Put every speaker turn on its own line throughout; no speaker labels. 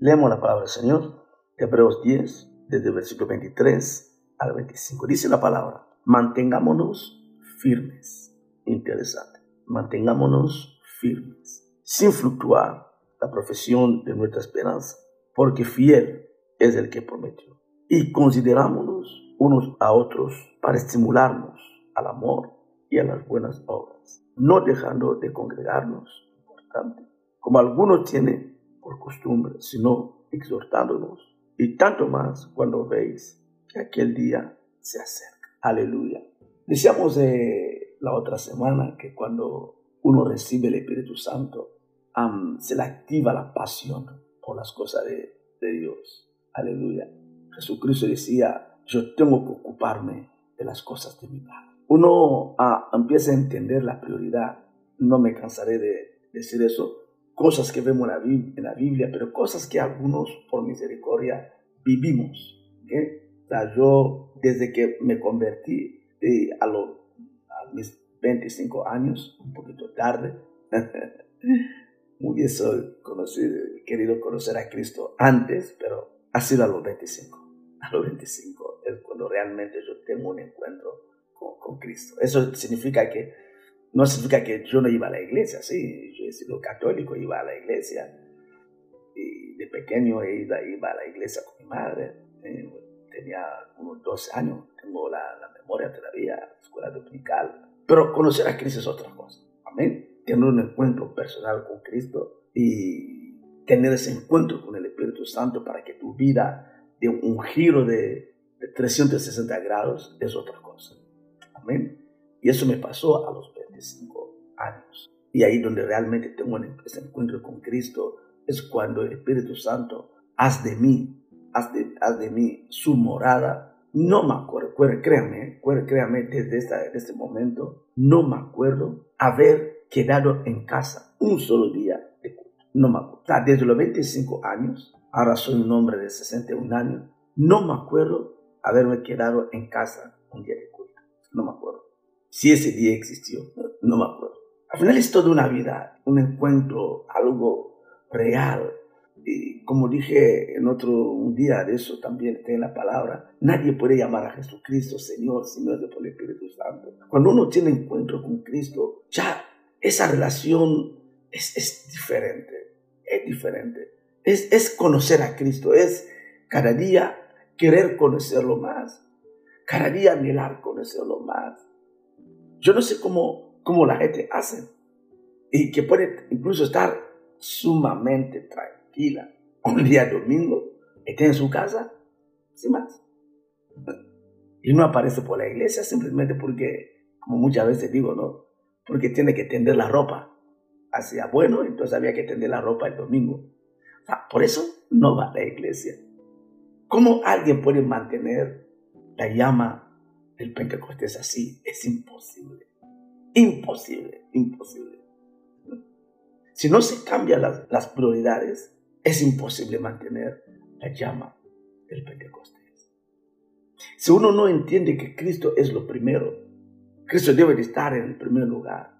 Leemos la palabra del Señor, Hebreos 10, desde el versículo 23 al 25. Dice la palabra, mantengámonos firmes. Interesante. Mantengámonos firmes, sin fluctuar la profesión de nuestra esperanza, porque fiel es el que prometió. Y considerámonos unos a otros para estimularnos al amor y a las buenas obras, no dejando de congregarnos, importante, como algunos tienen por costumbre, sino exhortándonos, y tanto más cuando veis que aquel día se acerca. Aleluya. Decíamos de la otra semana que cuando uno recibe el Espíritu Santo, se le activa la pasión por las cosas de, Dios. Aleluya. Jesucristo decía, yo tengo que ocuparme de las cosas de mi Padre. Uno ah, empieza a entender la prioridad. No me cansaré de decir eso. Cosas que vemos en la, Biblia, pero cosas que algunos, por misericordia, vivimos. O sea, yo, desde que me convertí eh, a, a mis 25 años, un poquito tarde, hubiese conocido, querido conocer a Cristo antes, pero ha sido a los 25. A los 25 es cuando realmente yo tengo un encuentro con, con Cristo. Eso significa que, no significa que yo no iba a la iglesia, sí, yo he sido católico, iba a la iglesia. Y de pequeño iba, iba a la iglesia con mi madre. Eh, tenía unos 12 años, tengo la, la memoria todavía, escuela dominical. Pero conocer a Cristo es otra cosa. Amén tener un encuentro personal con Cristo y tener ese encuentro con el Espíritu Santo para que tu vida dé un giro de, 360 grados es otra cosa. Amén. Y eso me pasó a los 25 años. Y ahí donde realmente tengo ese encuentro con Cristo es cuando el Espíritu Santo haz de mí, haz de, haz de mí su morada. No me acuerdo, créame, créame desde, esta, desde este momento, no me acuerdo haber quedado en casa un solo día de culto. No me acuerdo. desde los 25 años, ahora soy un hombre de 61 años, no me acuerdo haberme quedado en casa un día de culto. No me acuerdo. Si ese día existió, no, me acuerdo. Al final es toda una vida, un encuentro, algo real. Y como dije en otro un día de eso también está en la palabra, nadie puede llamar a Jesucristo Señor si no es por el Espíritu Santo. Cuando uno tiene encuentro con Cristo, ya esa relación es, diferente, es diferente. Es, es conocer a Cristo, es cada día querer conocerlo más, cada día anhelar conocerlo más. Yo no sé cómo, cómo la gente hace y que puede incluso estar sumamente tranquila un día domingo, esté en su casa, sin más. Y no aparece por la iglesia simplemente porque, como muchas veces digo, no, porque tiene que tender la ropa. Hacía bueno, entonces había que tender la ropa el domingo. por eso no va a la iglesia. ¿Cómo alguien puede mantener la llama del Pentecostés así? Es imposible. Imposible, imposible. Si no se cambian las, las prioridades, es imposible mantener la llama del Pentecostés. Si uno no entiende que Cristo es lo primero, Cristo debe de estar en el primer lugar.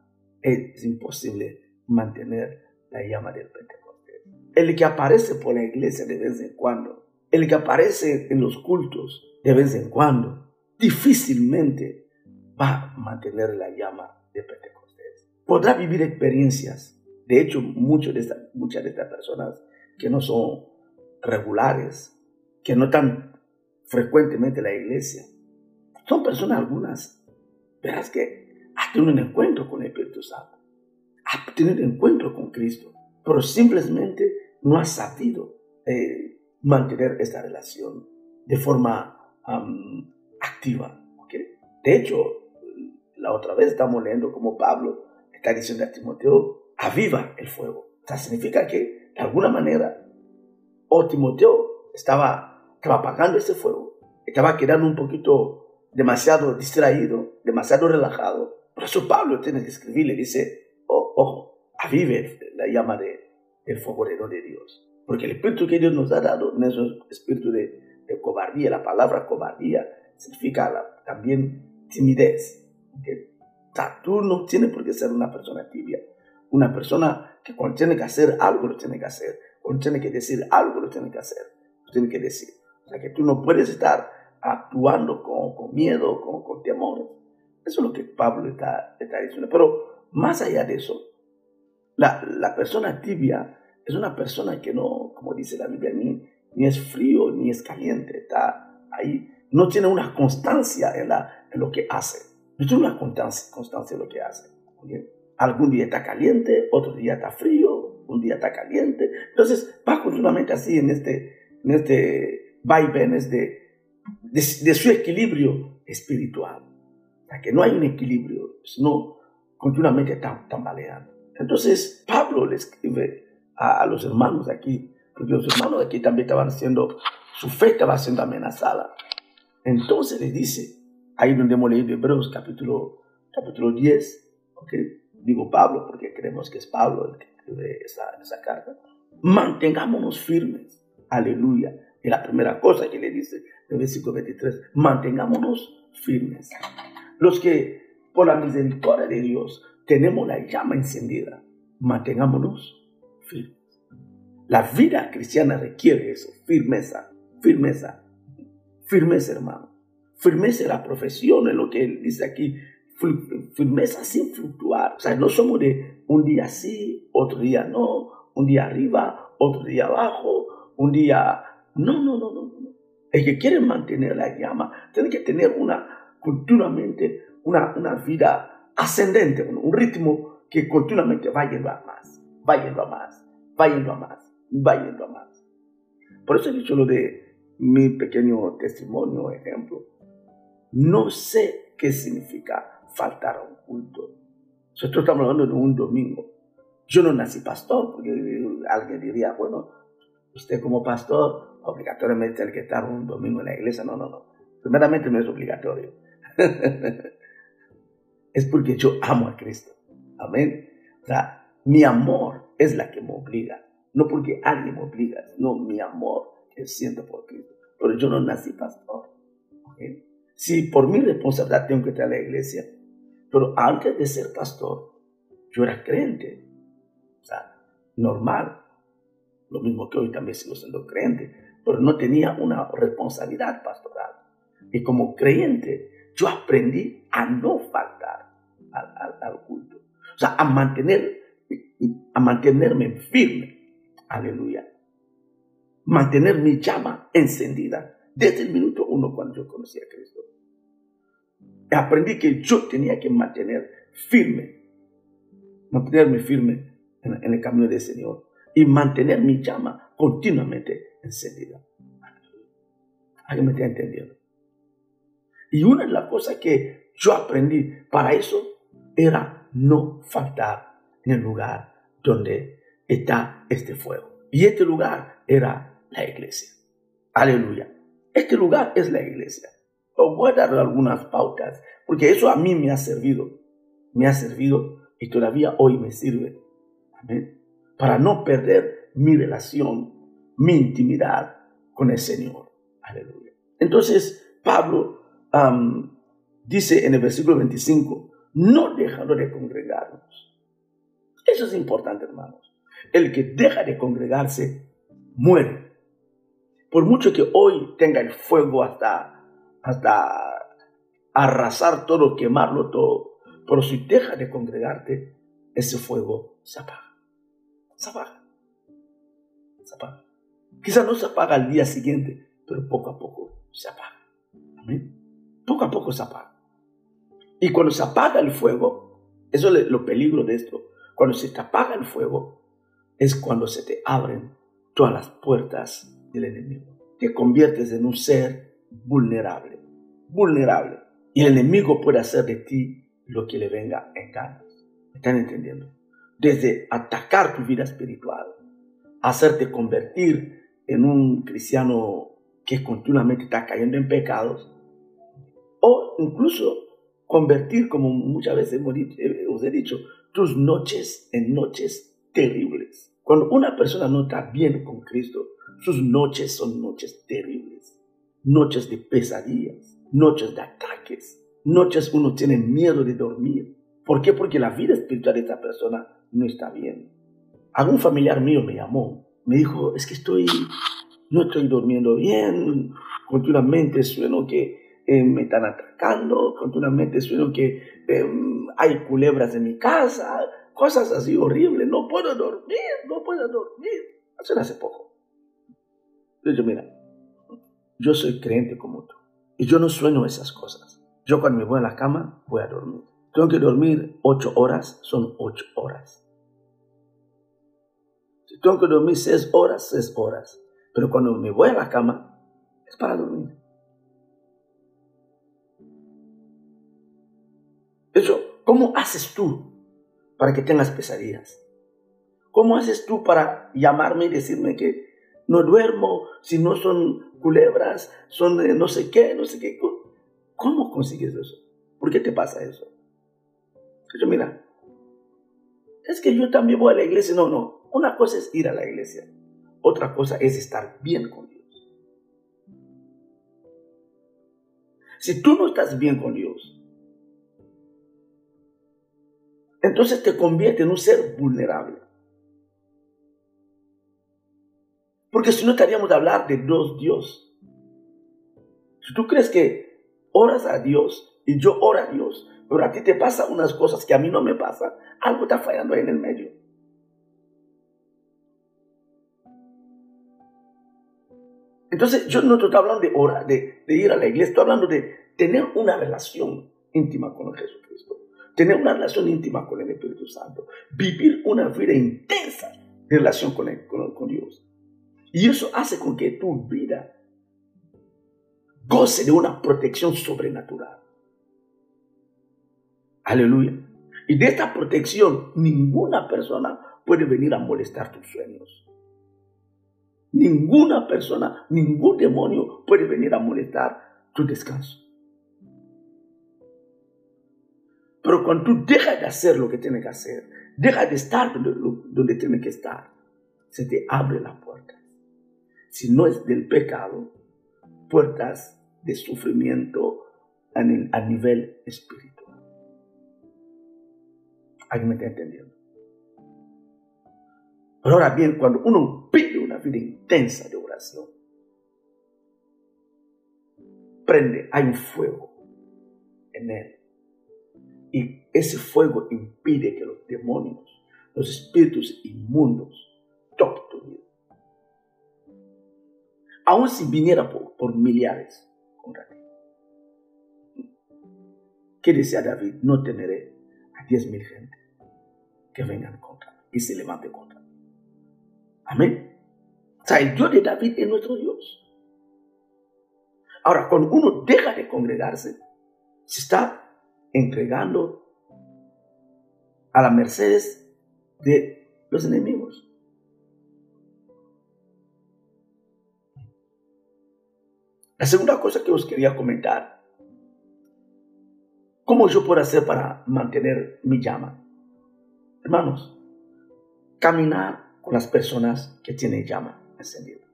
Es imposible mantener la llama del Pentecostés. El que aparece por la iglesia de vez en cuando, el que aparece en los cultos de vez en cuando, difícilmente va a mantener la llama del Pentecostés. Podrá vivir experiencias. De hecho, muchas de estas, muchas de estas personas que no son regulares, que no están frecuentemente en la iglesia, son personas algunas verás que ha tenido un encuentro con el Espíritu Santo, ha tenido un encuentro con Cristo, pero simplemente no ha sabido eh, mantener esta relación de forma activa. De hecho, la otra vez estamos leyendo como Pablo está diciendo a Timoteo, aviva el fuego. O sea, significa que de alguna manera, o Timoteo estaba, estaba apagando ese fuego, estaba quedando un poquito demasiado distraído, demasiado relajado. Por eso Pablo tiene que escribir, le dice, oh, ojo, avive la llama de, del fuego de Dios. Porque el espíritu que Dios nos ha dado no es un espíritu de cobardía. La palabra cobardía significa también timidez. Tú no tienes por qué ser una persona tibia. una persona que cuando tiene que hacer algo lo tiene que hacer, cuando tiene que decir algo lo tiene que hacer, lo tiene que decir. O sea que tú no puedes estar actuando con, con miedo, con, con temores. Eso es lo que Pablo está, está diciendo. Pero más allá de eso, la, la, persona tibia es una persona que no, como dice la Biblia, ni, ni es frío ni es caliente, está ahí, no tiene una constancia en, la, en lo que hace, no tiene una constancia, constancia lo que hace. Algún día está caliente, otro día está frío, un día está caliente. Entonces va continuamente así en este, en este vaivenes de, de, de su equilibrio espiritual. O sea, que no hay un equilibrio, sino continuamente está tambaleando. Entonces Pablo le escribe a, a los hermanos aquí, porque los hermanos aquí también estaban haciendo, su fe estaba siendo amenazada. Entonces le dice, ahí donde hemos leído Hebreos capítulo, capítulo 10, ¿okay? digo Pablo porque creemos que es Pablo el que escribe esa, carta, mantengámonos firmes, aleluya. Y la primera cosa que le dice el versículo 23, mantengámonos firmes. Los que por la misericordia de Dios tenemos la llama encendida, mantengámonos firmes. La vida cristiana requiere eso, firmeza, firmeza, firmeza hermano. Firmeza en la profesión, en lo que él dice aquí, firmeza sin fluctuar. O sea, no somos de un día sí, otro día no, un día arriba, otro día abajo, un día... No, no, no, no. no. El que quiere mantener la llama tiene que tener una, continuamente, una, una vida ascendente, un ritmo que continuamente va yendo a más, va yendo a más, va yendo a más, va yendo a más. Por eso he dicho lo de mi pequeño testimonio, ejemplo. No sé qué significa faltar a un culto. Nosotros estamos hablando de un domingo. Yo no nací pastor, porque alguien diría, bueno, usted como pastor obligatoriamente tiene que estar un domingo en la iglesia. No, no, no. Primeramente no es obligatorio. es porque yo amo a Cristo. Amén. O sea, mi amor es la que me obliga. No porque alguien me obliga, no mi amor que siento por Cristo. Pero yo no nací pastor. Si por mi responsabilidad tengo que estar a la iglesia, pero antes de ser pastor, yo era creyente. O sea, normal. Lo mismo que hoy también sigo siendo creyente. Pero no tenía una responsabilidad pastoral. Y como creyente, yo aprendí a no faltar al, culto. O sea, a, mantener, a mantenerme firme. Aleluya. Mantener mi llama encendida desde el minuto uno cuando yo conocí a Cristo aprendí que yo tenía que mantener firme, mantenerme firme en, el camino del Señor y mantener mi llama continuamente encendida. ¿Alguien me está entendiendo? Y una de las cosas que yo aprendí para eso era no faltar en el lugar donde está este fuego. Y este lugar era la iglesia. Aleluya. Este lugar es la iglesia voy a dar algunas pautas, porque eso a mí me ha servido, me ha servido y todavía hoy me sirve. Amén. Para no perder mi relación, mi intimidad con el Señor. Aleluya. Entonces, Pablo dice en el versículo 25, no dejando de congregarnos. Eso es importante, hermanos. El que deja de congregarse muere. Por mucho que hoy tenga el fuego hasta hasta arrasar todo, quemarlo todo. Pero si dejas de congregarte, ese fuego se apaga. Se apaga. Se apaga. Quizá no se apaga al día siguiente, pero poco a poco se apaga. Amén. Poco a poco se apaga. Y cuando se apaga el fuego, eso es lo peligro de esto. Cuando se te apaga el fuego, es cuando se te abren todas las puertas del enemigo. Te conviertes en un ser vulnerable, vulnerable. Y el enemigo puede hacer de ti lo que le venga en ganas. ¿Están entendiendo? Desde atacar tu vida espiritual, hacerte convertir en un cristiano que continuamente está cayendo en pecados, o incluso convertir, como muchas veces eh, os he dicho, tus noches en noches terribles. Cuando una persona no está bien con Cristo, sus noches son noches terribles noches de pesadillas, noches de ataques, noches uno tiene miedo de dormir. ¿Por qué? Porque la vida espiritual de esta persona no está bien. Algún familiar mío me llamó, me dijo, es que estoy, no estoy durmiendo bien, continuamente sueno que eh, me están atacando, continuamente sueno que em, hay culebras en mi casa, cosas así horribles, no puedo dormir, no puedo dormir. Hace hace poco. Mira, yo soy creyente como tú y yo no sueño esas cosas. Yo cuando me voy a la cama voy a dormir. Tengo que dormir ocho horas, son ocho horas. Si tengo que dormir seis horas, seis horas. Pero cuando me voy a la cama, es para dormir. Eso, ¿cómo haces tú para que tengas pesadillas? ¿Cómo haces tú para llamarme y decirme que no duermo si no son culebras, son no sé qué, no sé qué? ¿Cómo consigues eso? ¿Por qué te pasa eso? Yo, mira, es que yo también voy a la iglesia. No, no. Una cosa es ir a la iglesia. Otra cosa es estar bien con Dios. Si tú no estás bien con Dios, entonces te convierte en un ser vulnerable. Porque si no estaríamos de hablar de dos Dios. Si tú crees que oras a Dios y yo oro a Dios, pero a ti te pasan unas cosas que a mí no me pasan, algo está fallando ahí en el medio. Entonces, yo no estoy hablando de orar, de, ir a la iglesia, estoy hablando de tener una relación íntima con Jesucristo, tener una relación íntima con el Espíritu Santo, vivir una vida intensa de relación con, con Dios. Y eso hace con que tu vida goce de una protección sobrenatural. Aleluya. Y de esta protección, ninguna persona puede venir a molestar tus sueños. Ninguna persona, ningún demonio puede venir a molestar tu descanso. Pero cuando tú dejas de hacer lo que tienes que hacer, dejas de estar donde, donde tienes que estar, se te abre la puerta. Si no es del pecado, puertas de sufrimiento a nivel espiritual. ¿Alguien me está entendiendo? Pero ahora bien, cuando uno pide una vida intensa de oración, prende, hay un fuego en él. Y ese fuego impide que los demonios, los espíritus inmundos, toquen tu vida. Aún si viniera por, por millares contra ti. ¿Qué decía David? No temeré a diez mil gente que vengan contra mí y se levante contra mí. Amén. O sea, el Dios de David es nuestro Dios. Ahora, cuando uno deja de congregarse, se está entregando a la mercedes de los enemigos. La segunda cosa que os quería comentar, ¿cómo yo puedo hacer para mantener mi llama? Hermanos, caminar con las personas que tienen llama encendida.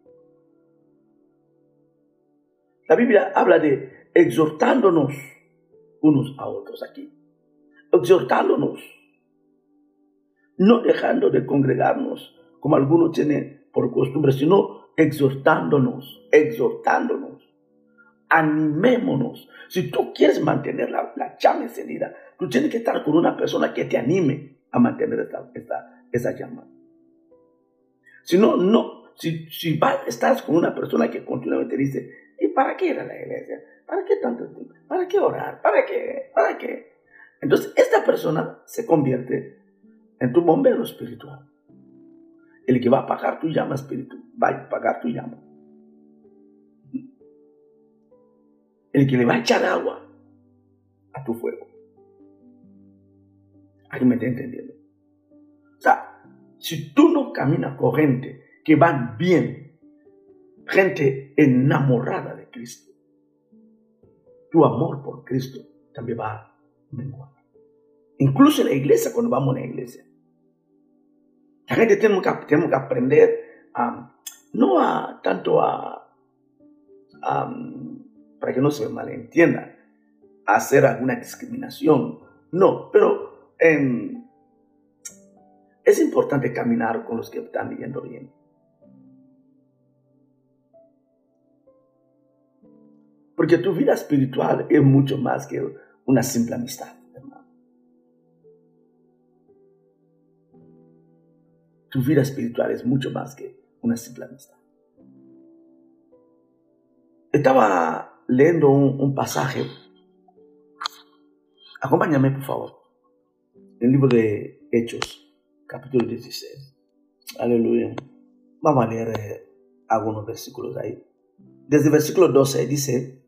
La Biblia habla de exhortándonos unos a otros aquí. Exhortándonos. No dejando de congregarnos como algunos tienen por costumbre, sino exhortándonos, exhortándonos. Animémonos. Si tú quieres mantener la, la llama encendida, tú tienes que estar con una persona que te anime a mantener esa llama. Si no, no. Si, si estás con una persona que continuamente dice, ¿y para qué ir a la iglesia? ¿Para qué tanto tiempo? ¿Para qué orar? ¿Para qué? ¿Para qué? Entonces, esta persona se convierte en tu bombero espiritual. El que va a apagar tu llama espiritual, va a apagar tu llama. El que le va a echar agua a tu fuego. ¿Alguien me está entendiendo? O sea, si tú no caminas con gente que van bien, gente enamorada de Cristo, tu amor por Cristo también va a menguar. Incluso en la iglesia, cuando vamos a la iglesia. La gente tenemos que, que aprender a, no a tanto a, para que no se malentienda, hacer alguna discriminación. No, pero es importante caminar con los que están yendo bien. Porque tu vida espiritual es mucho más que una simple amistad, hermano. Tu vida espiritual es mucho más que una simple amistad. Estaba leyendo un, pasaje. Acompáñame, por favor. El libro de Hechos, capítulo 16. Aleluya. Vamos a leer eh, algunos versículos ahí. Desde el versículo 12 dice,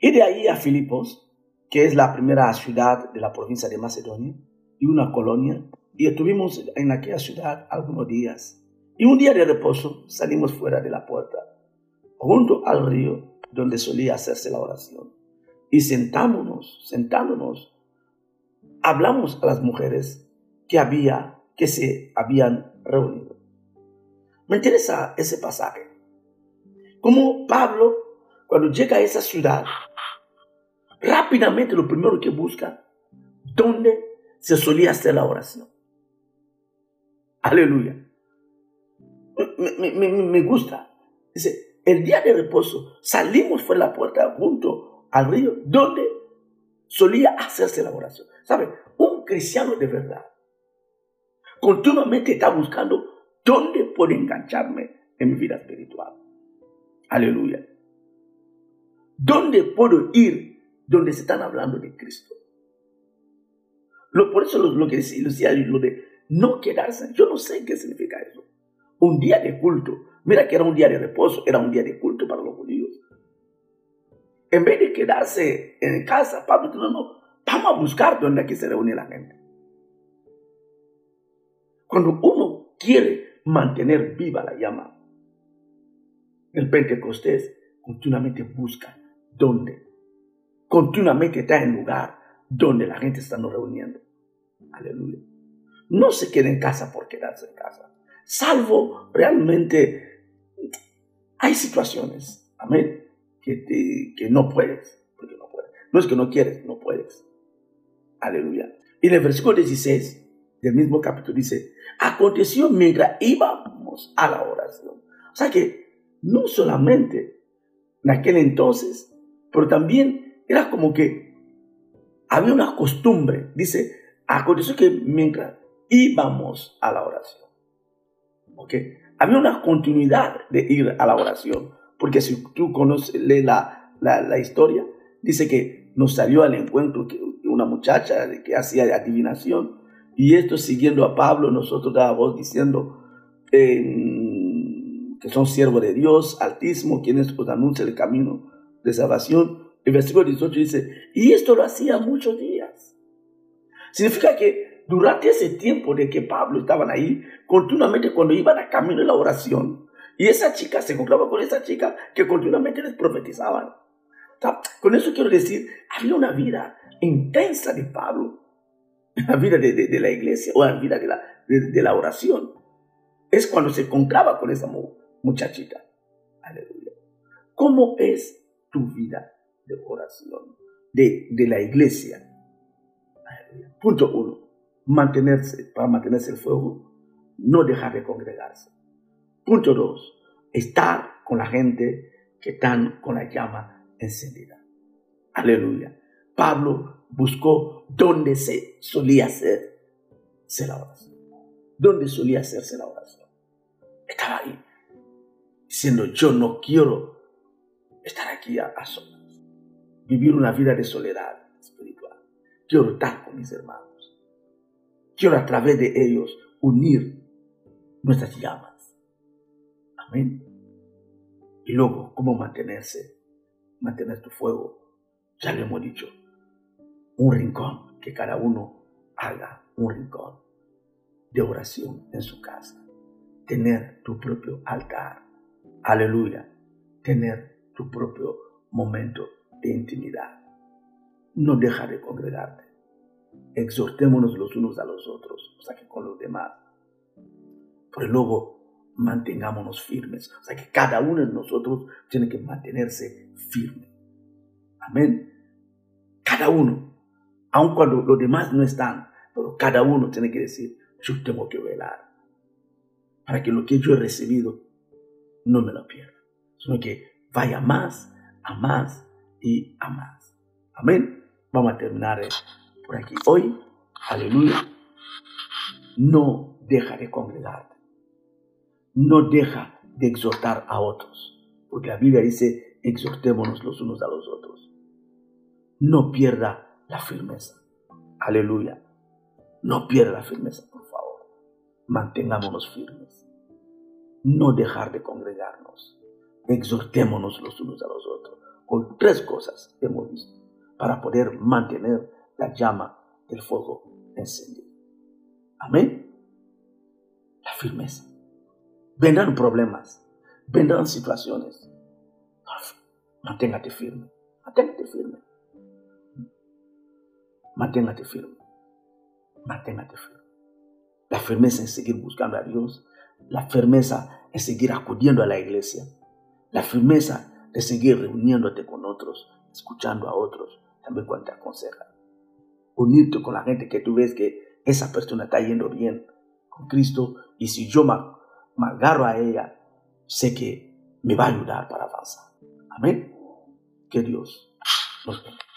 y de ahí a Filipos, que es la primera ciudad de la provincia de Macedonia, y una colonia, y estuvimos en aquella ciudad algunos días. Y un día de reposo salimos fuera de la puerta, junto al río donde solía hacerse la oración. Y sentándonos, sentándonos, hablamos a las mujeres que había, que se habían reunido. Me interesa ese pasaje. Como Pablo, cuando llega a esa ciudad, rápidamente lo primero que busca, ¿dónde se solía hacer la oración? Aleluya. Me, gusta. Dice, el día de reposo salimos por la puerta junto al río donde solía hacerse la oración. ¿Sabe? Un cristiano de verdad continuamente está buscando dónde puedo engancharme en mi vida espiritual. Aleluya. ¿Dónde puedo ir donde se están hablando de Cristo. Lo, por eso lo, que decía, lo de no quedarse, yo no sé qué significa eso. Un día de culto, mira que era un día de reposo, era un día de culto para los judíos. En vez de quedarse en casa, Pablo dijo, no, no, vamos a buscar donde aquí se reúne la gente. Cuando uno quiere mantener viva la llama, el Pentecostés continuamente busca dónde continuamente está en lugar donde la gente está reuniendo. Aleluya. No se quede en casa por quedarse en casa. Salvo realmente hay situaciones, amén, que, que no puedes, porque no puedes. No es que no quieres, no puedes. Aleluya. Y en el versículo 16 del mismo capítulo dice, aconteció mientras íbamos a la oración. O sea que no solamente en aquel entonces, pero también era como que había una costumbre, dice, aconteció que mientras íbamos a la oración, ¿ok? Había una continuidad de ir a la oración, porque si tú conoces la, la, la historia, dice que nos salió al encuentro una muchacha que hacía adivinación, y esto siguiendo a Pablo, nosotros dábamos diciendo que son siervos de Dios, altísimo, quienes os anuncian el camino de salvación, el versículo 18 dice, y esto lo hacía muchos días. Significa que durante ese tiempo de que Pablo estaban ahí, continuamente cuando iban a camino de la oración, y esa chica se encontraba con esa chica que continuamente les profetizaban. con eso quiero decir, había una vida intensa de Pablo, la vida de, la iglesia o la vida de la, de la oración. Es cuando se encontraba con esa muchachita. Aleluya. ¿Cómo es tu vida de oración de, de la iglesia. Punto uno, mantenerse, para mantenerse el fuego, no dejar de congregarse. Punto dos, estar con la gente que están con la llama encendida. Aleluya. Pablo buscó dónde se solía hacerse la oración. Dónde solía hacerse la oración. Estaba ahí, diciendo, yo no quiero estar aquí a, a vivir una vida de soledad espiritual. Quiero estar con mis hermanos. Quiero a través de ellos unir nuestras llamas. Amén. Y luego, ¿cómo mantenerse? Mantener tu fuego. Ya lo hemos dicho. Un rincón, que cada uno haga un rincón de oración en su casa. Tener tu propio altar. Aleluya. Tener tu propio momento de intimidad. No deja de congregarte. Exhortémonos los unos a los otros, o sea que con los demás. Pero luego mantengámonos firmes. O sea que cada uno de nosotros tiene que mantenerse firme. Amén. Cada uno, aun cuando los demás no están, pero cada uno tiene que decir, yo tengo que velar para que lo que yo he recibido no me lo pierda, sino que vaya más, a más y a más. Amén. Vamos a terminar por aquí. Hoy, aleluya, no deja de congregarte. No deja de exhortar a otros. Porque la Biblia dice, exhortémonos los unos a los otros. No pierda la firmeza. Aleluya. No pierda la firmeza, por favor. Mantengámonos firmes. No dejar de congregarnos. Exhortémonos los unos a los otros. Hoy tres cosas hemos visto para poder mantener la llama del fuego encendida. Amén. La firmeza. Vendrán problemas, vendrán situaciones. Manténgate firme, manténgate firme. Manténgate firme, manténgate firme. La firmeza en seguir buscando a Dios, la firmeza en seguir acudiendo a la iglesia, la firmeza de seguir reuniéndote con otros, escuchando a otros, también cuando te aconsejan. Unirte con la gente que tú ves que esa persona está yendo bien con Cristo y si yo me, agarro a ella, sé que me va a ayudar para avanzar. Amén. Que Dios nos bendiga.